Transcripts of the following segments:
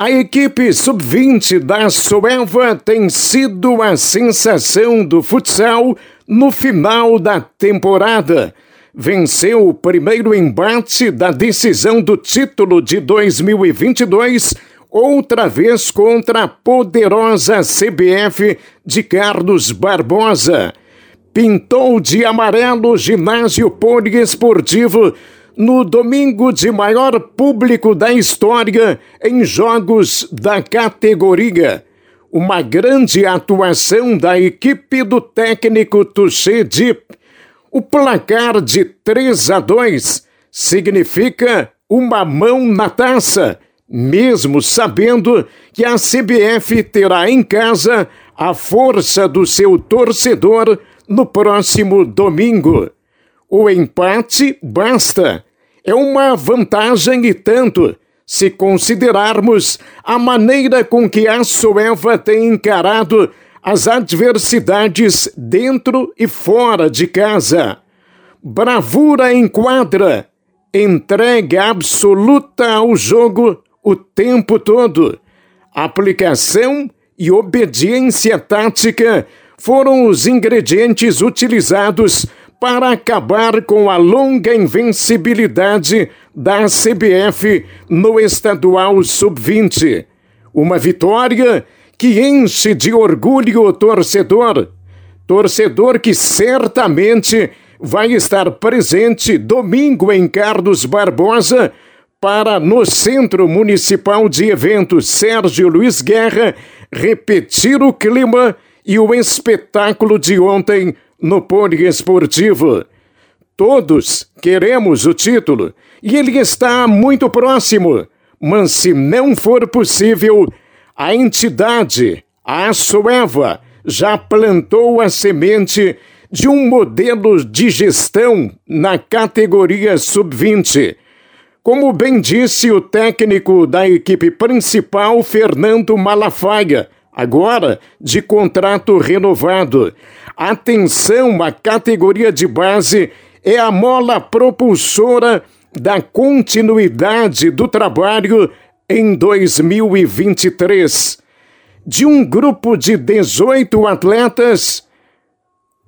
A equipe sub-20 da Soelva tem sido a sensação do futsal no final da temporada. Venceu o primeiro embate da decisão do título de 2022, outra vez contra a poderosa CBF de Carlos Barbosa. Pintou de amarelo ginásio poliesportivo no domingo de maior público da história em jogos da categoria. Uma grande atuação da equipe do técnico Touché Dip. O placar de 3 a 2 significa uma mão na taça, mesmo sabendo que a CBF terá em casa a força do seu torcedor no próximo domingo. O empate basta é uma vantagem e tanto se considerarmos a maneira com que a Soeva tem encarado as adversidades dentro e fora de casa. Bravura em quadra, entrega absoluta ao jogo o tempo todo. Aplicação e obediência tática foram os ingredientes utilizados para acabar com a longa invencibilidade da CBF no estadual sub-20. Uma vitória que enche de orgulho o torcedor. Torcedor que certamente vai estar presente domingo em Carlos Barbosa para, no Centro Municipal de Eventos Sérgio Luiz Guerra, repetir o clima e o espetáculo de ontem no poliesportivo. Todos queremos o título e ele está muito próximo, mas se não for possível, a entidade, a Sueva, já plantou a semente de um modelo de gestão na categoria sub-20. Como bem disse o técnico da equipe principal, Fernando Malafaia, agora de contrato renovado. Atenção, a categoria de base é a mola propulsora da continuidade do trabalho em 2023. De um grupo de 18 atletas,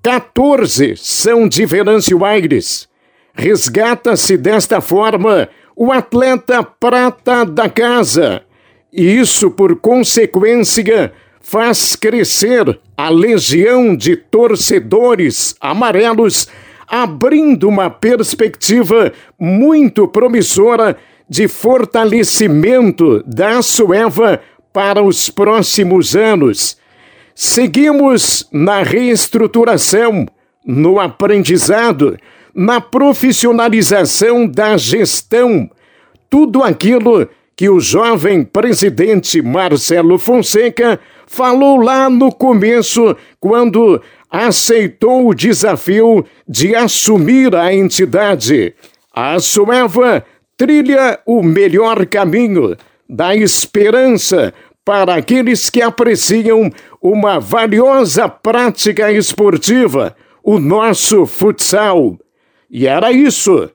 14 são de Venâncio Aires. Resgata-se desta forma o atleta prata da casa. E isso, por consequência, faz crescer a legião de torcedores amarelos, abrindo uma perspectiva muito promissora de fortalecimento da Sueva para os próximos anos. Seguimos na reestruturação, no aprendizado, na profissionalização da gestão, tudo aquilo que o jovem presidente Marcelo Fonseca falou lá no começo, quando aceitou o desafio de assumir a entidade. A Sueva trilha o melhor caminho da esperança para aqueles que apreciam uma valiosa prática esportiva, o nosso futsal. E era isso